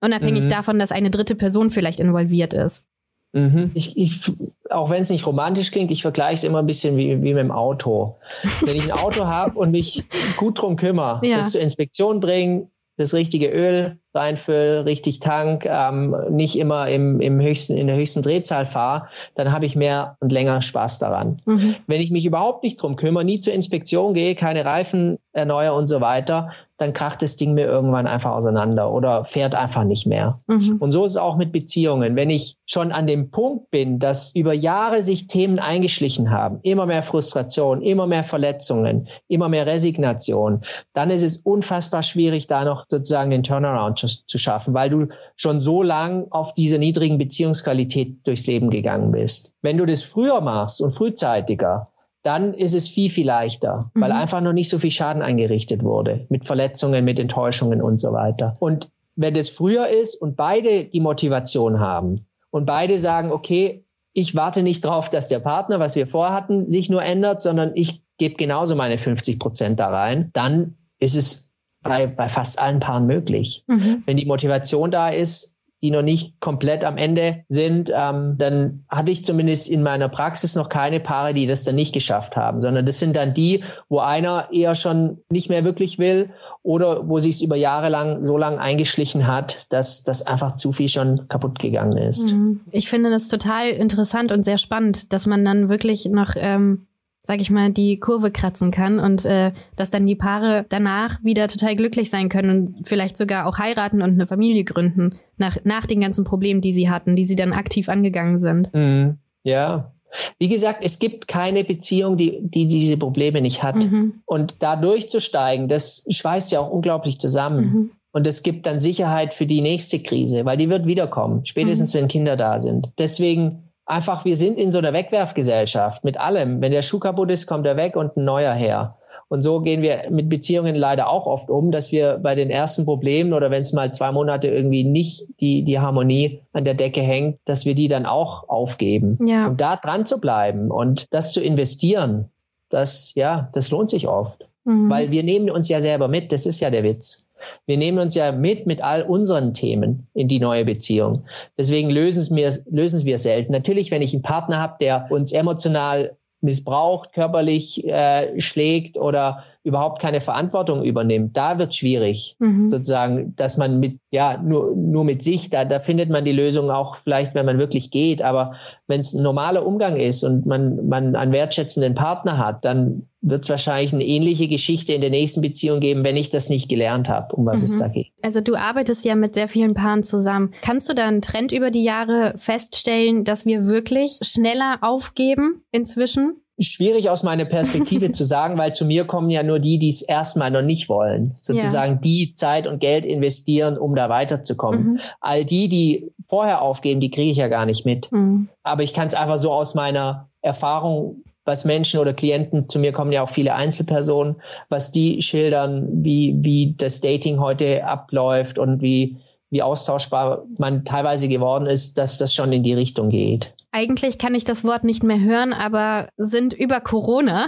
unabhängig Mhm. davon, dass eine dritte Person vielleicht involviert ist. Mhm. Ich, ich, auch wenn es nicht romantisch klingt, ich vergleiche es immer ein bisschen wie, wie mit dem Auto. Wenn ich ein Auto habe und mich gut drum kümmere, Ja. das zur Inspektion bringen, das richtige Öl reinfüllen, richtig Tank, ähm, nicht immer im, im höchsten, in der höchsten Drehzahl fahre, dann habe ich mehr und länger Spaß daran. Mhm. Wenn ich mich überhaupt nicht drum kümmere, nie zur Inspektion gehe, keine Reifen erneuere und so weiter, dann kracht das Ding mir irgendwann einfach auseinander oder fährt einfach nicht mehr. Mhm. Und so ist es auch mit Beziehungen. Wenn ich schon an dem Punkt bin, dass über Jahre sich Themen eingeschlichen haben, immer mehr Frustration, immer mehr Verletzungen, immer mehr Resignation, dann ist es unfassbar schwierig, da noch sozusagen den Turnaround zu, zu schaffen, weil du schon so lang auf dieser niedrigen Beziehungsqualität durchs Leben gegangen bist. Wenn du das früher machst und frühzeitiger, dann ist es viel, viel leichter, weil Mhm. einfach noch nicht so viel Schaden eingerichtet wurde mit Verletzungen, mit Enttäuschungen und so weiter. Und wenn das früher ist und beide die Motivation haben und beide sagen, okay, ich warte nicht drauf, dass der Partner, was wir vorhatten, sich nur ändert, sondern ich gebe genauso meine 50 Prozent da rein, dann ist es bei, bei fast allen Paaren möglich. Mhm. Wenn die Motivation da ist, die noch nicht komplett am Ende sind, ähm, dann hatte ich zumindest in meiner Praxis noch keine Paare, die das dann nicht geschafft haben, sondern das sind dann die, wo einer eher schon nicht mehr wirklich will oder wo sich es über Jahre lang so lang eingeschlichen hat, dass das einfach zu viel schon kaputt gegangen ist. Mhm. Ich finde das total interessant und sehr spannend, dass man dann wirklich noch, ähm, sag ich mal, die Kurve kratzen kann und äh, dass dann die Paare danach wieder total glücklich sein können und vielleicht sogar auch heiraten und eine Familie gründen, nach, nach den ganzen Problemen, die sie hatten, die sie dann aktiv angegangen sind. Mhm. Ja. Wie gesagt, es gibt keine Beziehung, die, die diese Probleme nicht hat. Mhm. Und da durchzusteigen, das schweißt ja auch unglaublich zusammen. Mhm. Und es gibt dann Sicherheit für die nächste Krise, weil die wird wiederkommen, spätestens wenn Kinder da sind. Deswegen einfach, wir sind in so einer Wegwerfgesellschaft mit allem. Wenn der Schuh kaputt ist, kommt er weg und ein neuer her. Und so gehen wir mit Beziehungen leider auch oft um, dass wir bei den ersten Problemen oder wenn es mal zwei Monate irgendwie nicht die, die Harmonie an der Decke hängt, dass wir die dann auch aufgeben. Ja. Und da dran zu bleiben und das zu investieren, das, ja, das lohnt sich oft. Mhm. Weil wir nehmen uns ja selber mit, das ist ja der Witz. Wir nehmen uns ja mit mit all unseren Themen in die neue Beziehung. Deswegen lösen wir lösen wir selten. Natürlich, wenn ich einen Partner habe, der uns emotional missbraucht, körperlich äh, schlägt oder überhaupt keine Verantwortung übernimmt, da wird schwierig Mhm. sozusagen, dass man mit, ja, nur, nur mit sich, da, da findet man die Lösung auch vielleicht, wenn man wirklich geht. Aber wenn es ein normaler Umgang ist und man, man einen wertschätzenden Partner hat, dann wird es wahrscheinlich eine ähnliche Geschichte in der nächsten Beziehung geben, wenn ich das nicht gelernt habe, um was es Mhm. da geht. Also du arbeitest ja mit sehr vielen Paaren zusammen. Kannst du da einen Trend über die Jahre feststellen, dass wir wirklich schneller aufgeben inzwischen? Schwierig aus meiner Perspektive zu sagen, weil zu mir kommen ja nur die, die es erstmal noch nicht wollen. Sozusagen die Zeit und Geld investieren, um da weiterzukommen. Mhm. All die, die vorher aufgeben, die kriege ich ja gar nicht mit. Mhm. aber ich kann es einfach so aus meiner Erfahrung, was Menschen oder Klienten, zu mir kommen ja auch viele Einzelpersonen, was die schildern, wie, wie das Dating heute abläuft und wie, wie austauschbar man teilweise geworden ist, dass das schon in die Richtung geht. Eigentlich kann ich das Wort nicht mehr hören, aber sind über Corona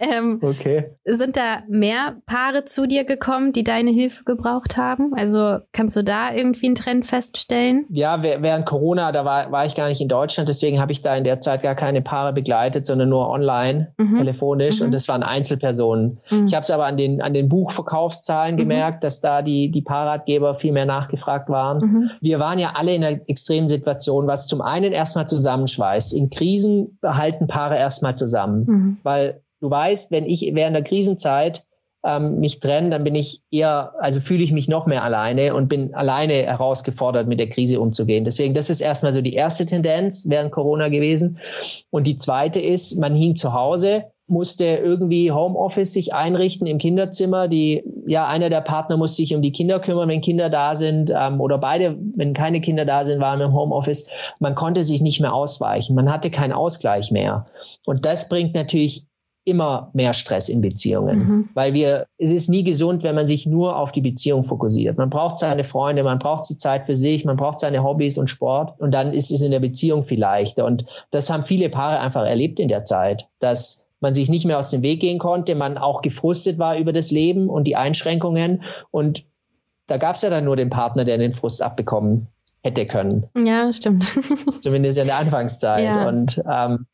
ähm, okay. Sind da mehr Paare zu dir gekommen, die deine Hilfe gebraucht haben? Also kannst du da irgendwie einen Trend feststellen? Ja, während Corona, da war, war ich gar nicht in Deutschland, deswegen habe ich da in der Zeit gar keine Paare begleitet, sondern nur online, mhm. telefonisch mhm. und das waren Einzelpersonen. Mhm. Ich habe es aber an den, an den Buchverkaufszahlen mhm. gemerkt, dass da die, die Paarratgeber viel mehr nachgefragt waren. Mhm. Wir waren ja alle in einer extremen Situation, was zum einen erstmal zusammenschweißt. In Krisen behalten Paare erstmal zusammen, mhm. weil Du weißt, wenn ich während der Krisenzeit ähm, mich trenne, dann bin ich eher, also fühle ich mich noch mehr alleine und bin alleine herausgefordert, mit der Krise umzugehen. Deswegen, das ist erstmal so die erste Tendenz während Corona gewesen. Und die zweite ist, man hing zu Hause, musste irgendwie Homeoffice sich einrichten im Kinderzimmer. Die, ja, einer der Partner muss sich um die Kinder kümmern, wenn Kinder da sind, ähm, oder beide, wenn keine Kinder da sind, waren im Homeoffice. Man konnte sich nicht mehr ausweichen. Man hatte keinen Ausgleich mehr. Und das bringt natürlich immer mehr Stress in Beziehungen, mhm. weil wir, es ist nie gesund, wenn man sich nur auf die Beziehung fokussiert. Man braucht seine Freunde, man braucht die Zeit für sich, man braucht seine Hobbys und Sport und dann ist es in der Beziehung viel leichter. Und das haben viele Paare einfach erlebt in der Zeit, dass man sich nicht mehr aus dem Weg gehen konnte, man auch gefrustet war über das Leben und die Einschränkungen und da gab es ja dann nur den Partner, der den Frust abbekommen hätte können. Ja, stimmt. Zumindest in der Anfangszeit. Ja. Und ähm,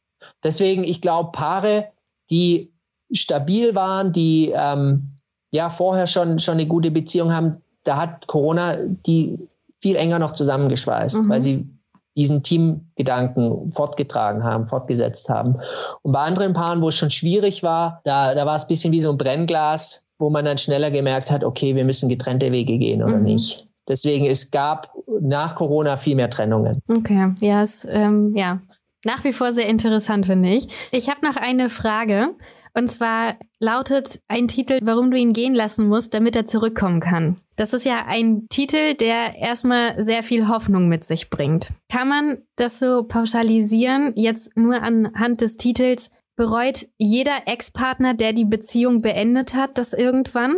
deswegen, ich glaube, Paare die stabil waren, die ähm, ja vorher schon, schon eine gute Beziehung haben, da hat Corona die viel enger noch zusammengeschweißt, mhm. weil sie diesen Teamgedanken fortgetragen haben, fortgesetzt haben. Und bei anderen Paaren, wo es schon schwierig war, da, da war es ein bisschen wie so ein Brennglas, wo man dann schneller gemerkt hat, okay, wir müssen getrennte Wege gehen oder mhm. nicht. Deswegen, es gab nach Corona viel mehr Trennungen. Okay, ja, es, ähm, ja, nach wie vor sehr interessant, finde ich. Ich habe noch eine Frage. Und zwar lautet ein Titel, warum du ihn gehen lassen musst, damit er zurückkommen kann. Das ist ja ein Titel, der erstmal sehr viel Hoffnung mit sich bringt. Kann man das so pauschalisieren, jetzt nur anhand des Titels? Bereut jeder Ex-Partner, der die Beziehung beendet hat, das irgendwann?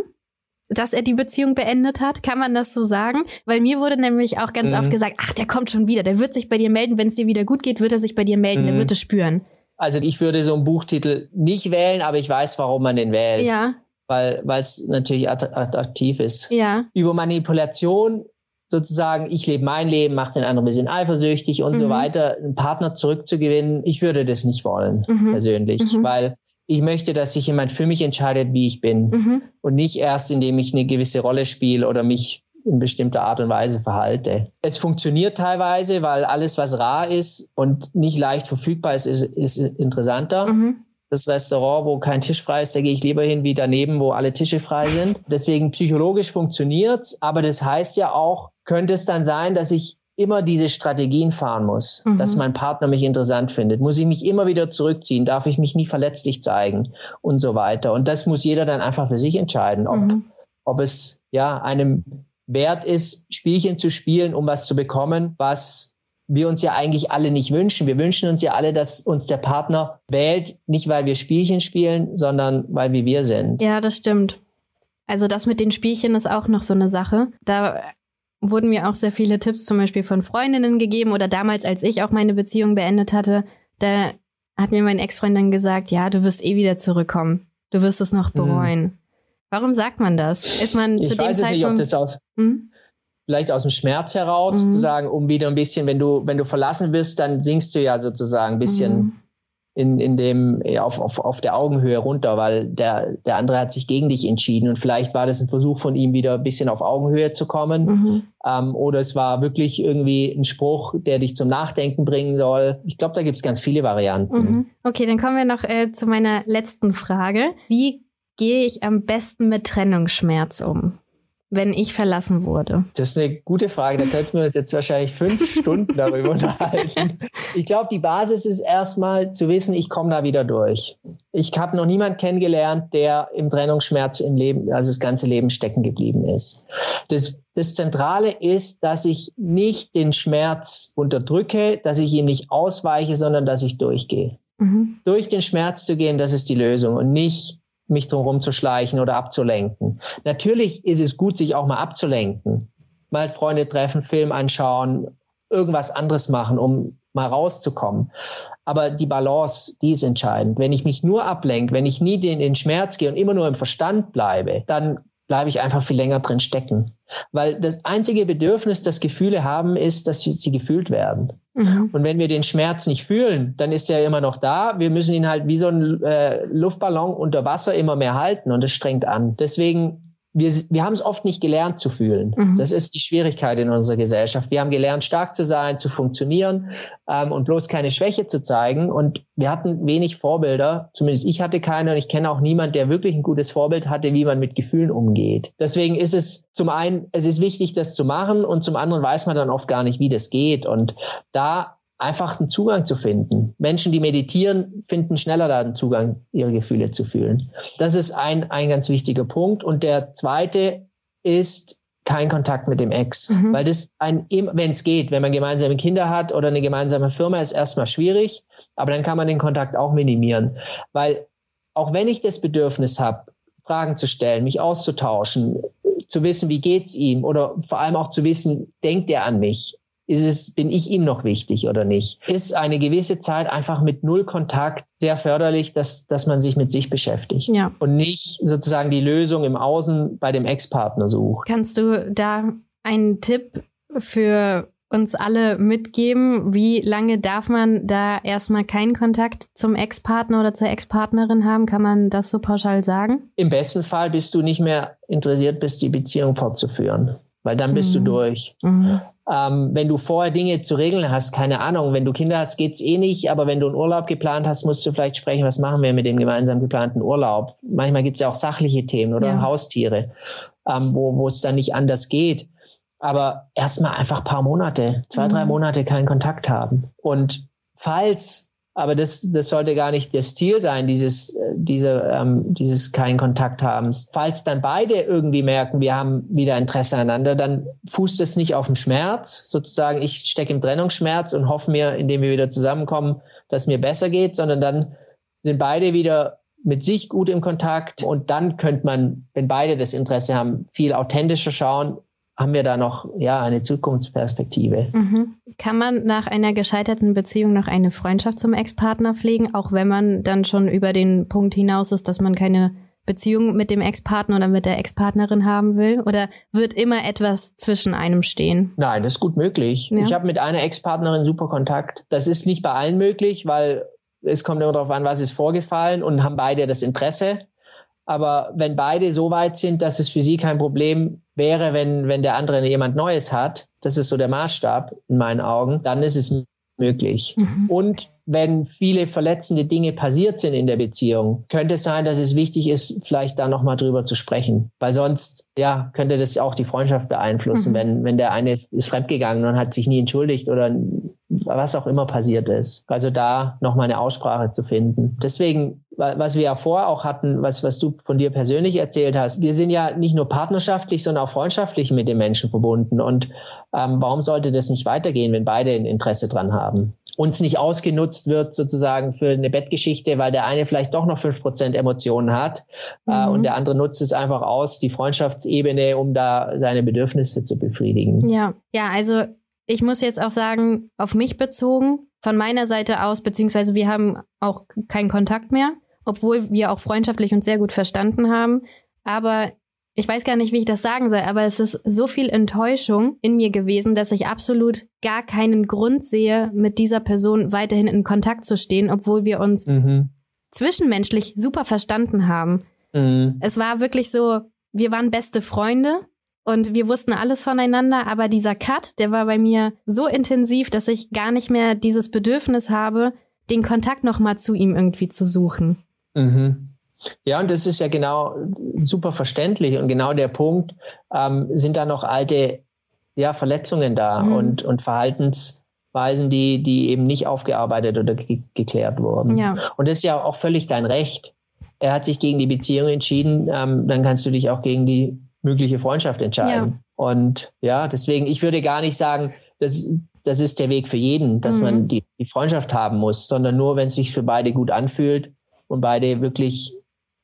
Dass er die Beziehung beendet hat? Kann man das so sagen? Weil mir wurde nämlich auch ganz mhm. oft gesagt, ach, der kommt schon wieder, der wird sich bei dir melden, wenn es dir wieder gut geht, wird er sich bei dir melden, mhm. der wird es spüren. Also ich würde so einen Buchtitel nicht wählen, aber ich weiß, warum man den wählt. Ja. Weil es natürlich attraktiv ist. Ja. Über Manipulation sozusagen, ich lebe mein Leben, mache den anderen ein bisschen eifersüchtig und mhm. so weiter, einen Partner zurückzugewinnen, ich würde das nicht wollen, mhm. persönlich. Mhm. Weil ich möchte, dass sich jemand für mich entscheidet, wie ich bin. Mhm. Und nicht erst, indem ich eine gewisse Rolle spiele oder mich in bestimmter Art und Weise verhalte. Es funktioniert teilweise, weil alles, was rar ist und nicht leicht verfügbar ist, ist, ist interessanter. Mhm. Das Restaurant, wo kein Tisch frei ist, da gehe ich lieber hin wie daneben, wo alle Tische frei sind. Deswegen psychologisch funktioniert's, aber das heißt ja auch, könnte es dann sein, dass ich immer diese Strategien fahren muss, mhm. dass mein Partner mich interessant findet, muss ich mich immer wieder zurückziehen, darf ich mich nie verletzlich zeigen und so weiter. Und das muss jeder dann einfach für sich entscheiden, ob, mhm. ob es ja einem wert ist, Spielchen zu spielen, um was zu bekommen, was wir uns ja eigentlich alle nicht wünschen. Wir wünschen uns ja alle, dass uns der Partner wählt, nicht weil wir Spielchen spielen, sondern weil wir wir sind. Ja, das stimmt. Also das mit den Spielchen ist auch noch so eine Sache. Da wurden mir auch sehr viele Tipps zum Beispiel von Freundinnen gegeben oder damals, als ich auch meine Beziehung beendet hatte, da hat mir mein Ex-Freund dann gesagt, ja, du wirst eh wieder zurückkommen. Du wirst es noch mhm. bereuen. Mhm. Warum sagt man das? Ist man ich zu dem weiß Zeitpunkt... Nicht, ob das aus, hm? vielleicht aus dem Schmerz heraus, mhm. zu sagen, um wieder ein bisschen, wenn du, wenn du verlassen bist, dann sinkst du ja sozusagen ein bisschen mhm in, in dem, auf, auf, auf der Augenhöhe runter, weil der, der andere hat sich gegen dich entschieden und vielleicht war das ein Versuch von ihm wieder ein bisschen auf Augenhöhe zu kommen mhm. ähm, oder es war wirklich irgendwie ein Spruch, der dich zum Nachdenken bringen soll. Ich glaube, da gibt es ganz viele Varianten. Mhm. Okay, dann kommen wir noch äh, zu meiner letzten Frage. Wie gehe ich am besten mit Trennungsschmerz um? Wenn ich verlassen wurde? Das ist eine gute Frage. Da könnten wir uns jetzt wahrscheinlich fünf Stunden darüber unterhalten. Ich glaube, die Basis ist erstmal zu wissen, ich komme da wieder durch. Ich habe noch niemanden kennengelernt, der im Trennungsschmerz im Leben, also das ganze Leben stecken geblieben ist. Das, das Zentrale ist, dass ich nicht den Schmerz unterdrücke, dass ich ihm nicht ausweiche, sondern dass ich durchgehe. Mhm. Durch den Schmerz zu gehen, das ist die Lösung und nicht mich drumherum zu schleichen oder abzulenken. Natürlich ist es gut, sich auch mal abzulenken. mal Freunde treffen, Film anschauen, irgendwas anderes machen, um mal rauszukommen. Aber die Balance, die ist entscheidend. Wenn ich mich nur ablenke, wenn ich nie in den Schmerz gehe und immer nur im Verstand bleibe, dann bleibe ich einfach viel länger drin stecken. Weil das einzige Bedürfnis, das Gefühle haben, ist, dass sie gefühlt werden. Mhm. Und wenn wir den Schmerz nicht fühlen, dann ist er immer noch da. Wir müssen ihn halt wie so ein äh, Luftballon unter Wasser immer mehr halten und es strengt an. Deswegen wir, wir haben es oft nicht gelernt zu fühlen. Mhm. Das ist die Schwierigkeit in unserer Gesellschaft. Wir haben gelernt, stark zu sein, zu funktionieren ähm, und bloß keine Schwäche zu zeigen. Und wir hatten wenig Vorbilder. Zumindest ich hatte keine und ich kenne auch niemand, der wirklich ein gutes Vorbild hatte, wie man mit Gefühlen umgeht. Deswegen ist es zum einen, es ist wichtig, das zu machen und zum anderen weiß man dann oft gar nicht, wie das geht. Und da einfach einen Zugang zu finden. Menschen, die meditieren, finden schneller da einen Zugang, ihre Gefühle zu fühlen. Das ist ein, ein ganz wichtiger Punkt. Und der zweite ist kein Kontakt mit dem Ex. Mhm. Weil das ein, wenn es geht, wenn man gemeinsame Kinder hat oder eine gemeinsame Firma, ist erstmal schwierig. Aber dann kann man den Kontakt auch minimieren. Weil auch wenn ich das Bedürfnis habe, Fragen zu stellen, mich auszutauschen, zu wissen, wie geht's ihm oder vor allem auch zu wissen, denkt er an mich? Ist es, bin ich ihm noch wichtig oder nicht? Ist eine gewisse Zeit einfach mit null Kontakt sehr förderlich, dass, dass man sich mit sich beschäftigt ja. und nicht sozusagen die Lösung im Außen bei dem Ex-Partner sucht. Kannst du da einen Tipp für uns alle mitgeben? Wie lange darf man da erstmal keinen Kontakt zum Ex-Partner oder zur Ex-Partnerin haben? Kann man das so pauschal sagen? Im besten Fall bist du nicht mehr interessiert bist, die Beziehung fortzuführen, weil dann bist mhm. du durch. Mhm. Ähm, wenn du vorher Dinge zu regeln hast, keine Ahnung, wenn du Kinder hast, geht's eh nicht, aber wenn du einen Urlaub geplant hast, musst du vielleicht sprechen, was machen wir mit dem gemeinsam geplanten Urlaub. Manchmal gibt's ja auch sachliche Themen oder ja. Haustiere, ähm, wo, es dann nicht anders geht. Aber erstmal einfach paar Monate, zwei, mhm. drei Monate keinen Kontakt haben. Und falls aber das, das sollte gar nicht das Ziel sein, dieses, äh, diese, ähm, dieses keinen Kontakt haben. Falls dann beide irgendwie merken, wir haben wieder Interesse aneinander, dann fußt es nicht auf dem Schmerz, sozusagen, ich stecke im Trennungsschmerz und hoffe mir, indem wir wieder zusammenkommen, dass mir besser geht, sondern dann sind beide wieder mit sich gut im Kontakt und dann könnte man, wenn beide das Interesse haben, viel authentischer schauen, haben wir da noch ja eine Zukunftsperspektive. Mhm. Kann man nach einer gescheiterten Beziehung noch eine Freundschaft zum Ex-Partner pflegen, auch wenn man dann schon über den Punkt hinaus ist, dass man keine Beziehung mit dem Ex-Partner oder mit der Ex-Partnerin haben will? Oder wird immer etwas zwischen einem stehen? Nein, das ist gut möglich. Ja. Ich habe mit einer Ex-Partnerin super Kontakt. Das ist nicht bei allen möglich, weil es kommt immer darauf an, was ist vorgefallen und haben beide das Interesse. Aber wenn beide so weit sind, dass es für sie kein Problem wäre, wenn, wenn der andere jemand Neues hat, das ist so der Maßstab in meinen Augen, dann ist es möglich. Mhm. Und wenn viele verletzende Dinge passiert sind in der Beziehung, könnte es sein, dass es wichtig ist, vielleicht da nochmal drüber zu sprechen. Weil sonst, ja, könnte das auch die Freundschaft beeinflussen, mhm. wenn, wenn der eine ist fremdgegangen und hat sich nie entschuldigt oder was auch immer passiert ist. Also da nochmal eine Aussprache zu finden. Deswegen, was wir ja vorher auch hatten, was, was du von dir persönlich erzählt hast, wir sind ja nicht nur partnerschaftlich, sondern auch freundschaftlich mit den Menschen verbunden. Und ähm, warum sollte das nicht weitergehen, wenn beide ein Interesse dran haben? Uns nicht ausgenutzt wird sozusagen für eine Bettgeschichte, weil der eine vielleicht doch noch fünf Prozent Emotionen hat äh, mhm. äh, und der andere nutzt es einfach aus, die Freundschaftsebene, um da seine Bedürfnisse zu befriedigen. Ja, ja, also ich muss jetzt auch sagen, auf mich bezogen, von meiner Seite aus, beziehungsweise wir haben auch keinen Kontakt mehr, obwohl wir auch freundschaftlich uns sehr gut verstanden haben. Aber ich weiß gar nicht, wie ich das sagen soll, aber es ist so viel Enttäuschung in mir gewesen, dass ich absolut gar keinen Grund sehe, mit dieser Person weiterhin in Kontakt zu stehen, obwohl wir uns mhm. zwischenmenschlich super verstanden haben. Mhm. Es war wirklich so, wir waren beste Freunde und wir wussten alles voneinander, aber dieser Cut, der war bei mir so intensiv, dass ich gar nicht mehr dieses Bedürfnis habe, den Kontakt nochmal zu ihm irgendwie zu suchen. Mhm. Ja, und das ist ja genau super verständlich und genau der Punkt, ähm, sind da noch alte ja, Verletzungen da mhm. und, und Verhaltensweisen, die, die eben nicht aufgearbeitet oder ge geklärt wurden. Ja. Und das ist ja auch völlig dein Recht. Er hat sich gegen die Beziehung entschieden, ähm, dann kannst du dich auch gegen die mögliche Freundschaft entscheiden. Ja. Und ja, deswegen, ich würde gar nicht sagen, das, das ist der Weg für jeden, dass mhm. man die, die Freundschaft haben muss, sondern nur, wenn es sich für beide gut anfühlt und beide wirklich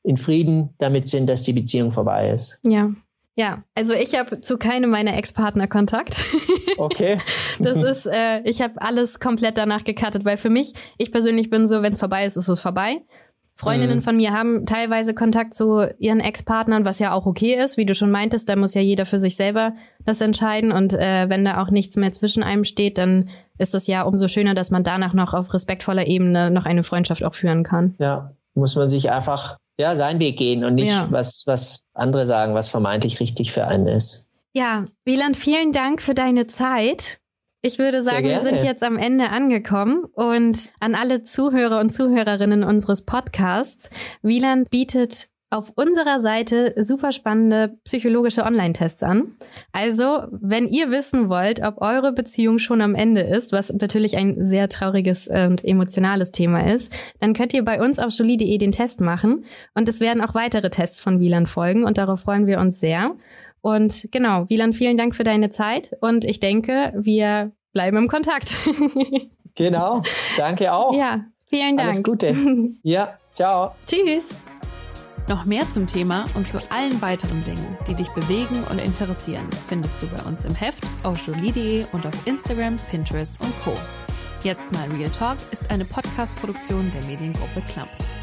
in Frieden damit sind, dass die Beziehung vorbei ist. Ja. Ja, also ich habe zu keinem meiner Ex-Partner Kontakt. Okay. das ist, äh, ich habe alles komplett danach gecuttet, weil für mich, ich persönlich bin so, wenn es vorbei ist, ist es vorbei. Freundinnen mhm. von mir haben teilweise Kontakt zu ihren Ex-Partnern, was ja auch okay ist. Wie du schon meintest, da muss ja jeder für sich selber das entscheiden. Und äh, wenn da auch nichts mehr zwischen einem steht, dann ist es ja umso schöner, dass man danach noch auf respektvoller Ebene noch eine Freundschaft auch führen kann. Ja, muss man sich einfach ja seinen Weg gehen und nicht ja. was was andere sagen, was vermeintlich richtig für einen ist. Ja, Wieland, vielen Dank für deine Zeit. Ich würde sagen, wir sind jetzt am Ende angekommen und an alle Zuhörer und Zuhörerinnen unseres Podcasts. Wieland bietet auf unserer Seite super spannende psychologische Online-Tests an. Also, wenn ihr wissen wollt, ob eure Beziehung schon am Ende ist, was natürlich ein sehr trauriges und emotionales Thema ist, dann könnt ihr bei uns auf jolie.de den Test machen und es werden auch weitere Tests von Wieland folgen und darauf freuen wir uns sehr. Und genau, Wieland, vielen Dank für deine Zeit und ich denke, wir bleiben im Kontakt. genau, danke auch. Ja, vielen Dank. Alles Gute. Ja, ciao. Tschüss. Noch mehr zum Thema und zu allen weiteren Dingen, die dich bewegen und interessieren, findest du bei uns im Heft auf jolie.de und auf Instagram, Pinterest und Co. Jetzt mal Real Talk ist eine Podcast-Produktion der Mediengruppe Klammt.